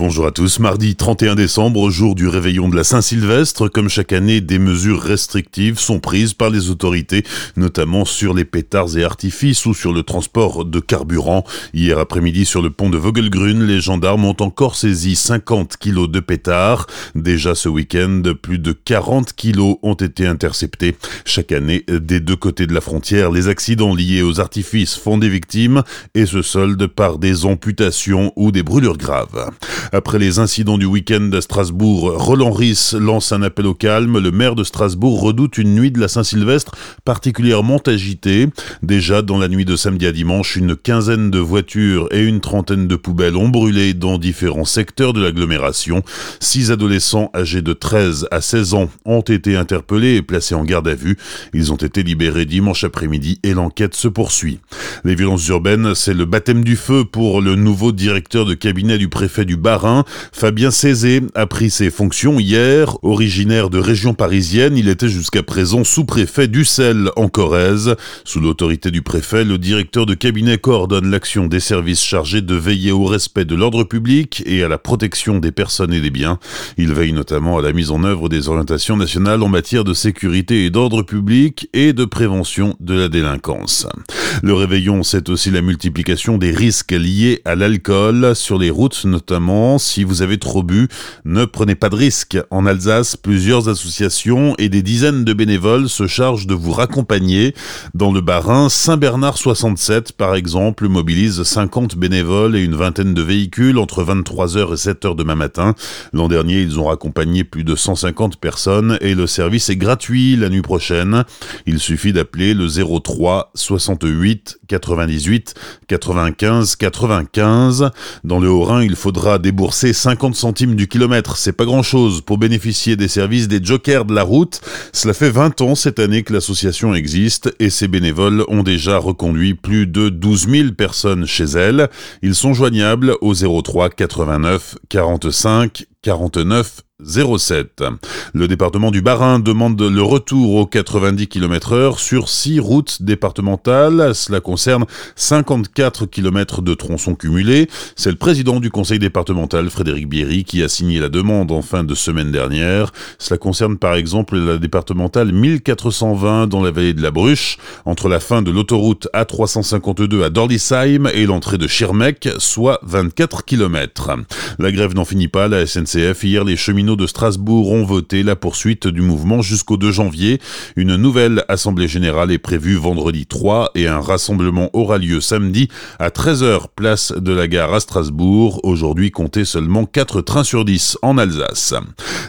Bonjour à tous. Mardi 31 décembre, jour du réveillon de la Saint-Sylvestre, comme chaque année, des mesures restrictives sont prises par les autorités, notamment sur les pétards et artifices ou sur le transport de carburant. Hier après-midi, sur le pont de Vogelgrün, les gendarmes ont encore saisi 50 kilos de pétards. Déjà ce week-end, plus de 40 kilos ont été interceptés. Chaque année, des deux côtés de la frontière, les accidents liés aux artifices font des victimes et se soldent par des amputations ou des brûlures graves. Après les incidents du week-end à Strasbourg, Roland Ries lance un appel au calme. Le maire de Strasbourg redoute une nuit de la Saint-Sylvestre particulièrement agitée. Déjà dans la nuit de samedi à dimanche, une quinzaine de voitures et une trentaine de poubelles ont brûlé dans différents secteurs de l'agglomération. Six adolescents âgés de 13 à 16 ans ont été interpellés et placés en garde à vue. Ils ont été libérés dimanche après-midi et l'enquête se poursuit. Les violences urbaines, c'est le baptême du feu pour le nouveau directeur de cabinet du préfet du Fabien Cézé a pris ses fonctions hier. Originaire de région parisienne, il était jusqu'à présent sous-préfet d'Ussel en Corrèze. Sous l'autorité du préfet, le directeur de cabinet coordonne l'action des services chargés de veiller au respect de l'ordre public et à la protection des personnes et des biens. Il veille notamment à la mise en œuvre des orientations nationales en matière de sécurité et d'ordre public et de prévention de la délinquance. Le réveillon, c'est aussi la multiplication des risques liés à l'alcool sur les routes notamment. Si vous avez trop bu, ne prenez pas de risques. En Alsace, plusieurs associations et des dizaines de bénévoles se chargent de vous raccompagner. Dans le Bas-Rhin, Saint-Bernard 67, par exemple, mobilise 50 bénévoles et une vingtaine de véhicules entre 23h et 7h demain matin. L'an dernier, ils ont raccompagné plus de 150 personnes et le service est gratuit la nuit prochaine. Il suffit d'appeler le 03 68 98 95 95. Dans le Haut-Rhin, il faudra débourser 50 centimes du kilomètre. C'est pas grand chose pour bénéficier des services des jokers de la route. Cela fait 20 ans cette année que l'association existe et ses bénévoles ont déjà reconduit plus de 12 000 personnes chez elle. Ils sont joignables au 03 89 45 49 07. Le département du Bas-Rhin demande le retour aux 90 km heure sur 6 routes départementales. Cela concerne 54 km de tronçons cumulés. C'est le président du conseil départemental, Frédéric Bierry, qui a signé la demande en fin de semaine dernière. Cela concerne par exemple la départementale 1420 dans la vallée de la Bruche, entre la fin de l'autoroute A352 à Dorlisheim et l'entrée de Schirmeck, soit 24 km. La grève n'en finit pas. La SNCF, hier, les cheminots de Strasbourg ont voté la poursuite du mouvement jusqu'au 2 janvier. Une nouvelle assemblée générale est prévue vendredi 3 et un rassemblement aura lieu samedi à 13h place de la gare à Strasbourg. Aujourd'hui, comptez seulement 4 trains sur 10 en Alsace.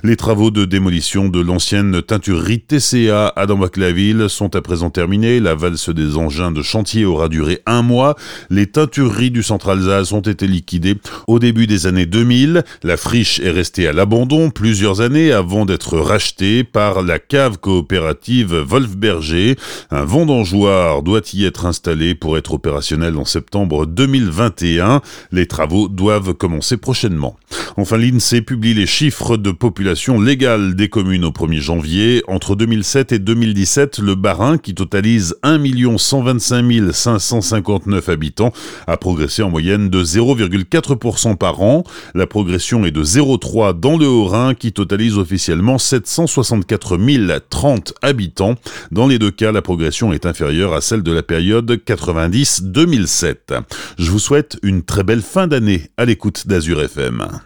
Les travaux de démolition de l'ancienne teinturerie TCA à Dambach-la-Ville sont à présent terminés. La valse des engins de chantier aura duré un mois. Les teintureries du centre Alsace ont été liquidées au début des années 2000. La friche est restée à l'abandon plusieurs années avant d'être racheté par la cave coopérative Wolfberger. Un vendangeoir doit y être installé pour être opérationnel en septembre 2021. Les travaux doivent commencer prochainement. Enfin, l'INSEE publie les chiffres de population légale des communes au 1er janvier. Entre 2007 et 2017, le Barin, qui totalise 1 125 559 habitants, a progressé en moyenne de 0,4% par an. La progression est de 0,3 dans le Haut-Rhin, qui totalise officiellement 764 030 habitants. Dans les deux cas, la progression est inférieure à celle de la période 90-2007. Je vous souhaite une très belle fin d'année à l'écoute d'Azur FM.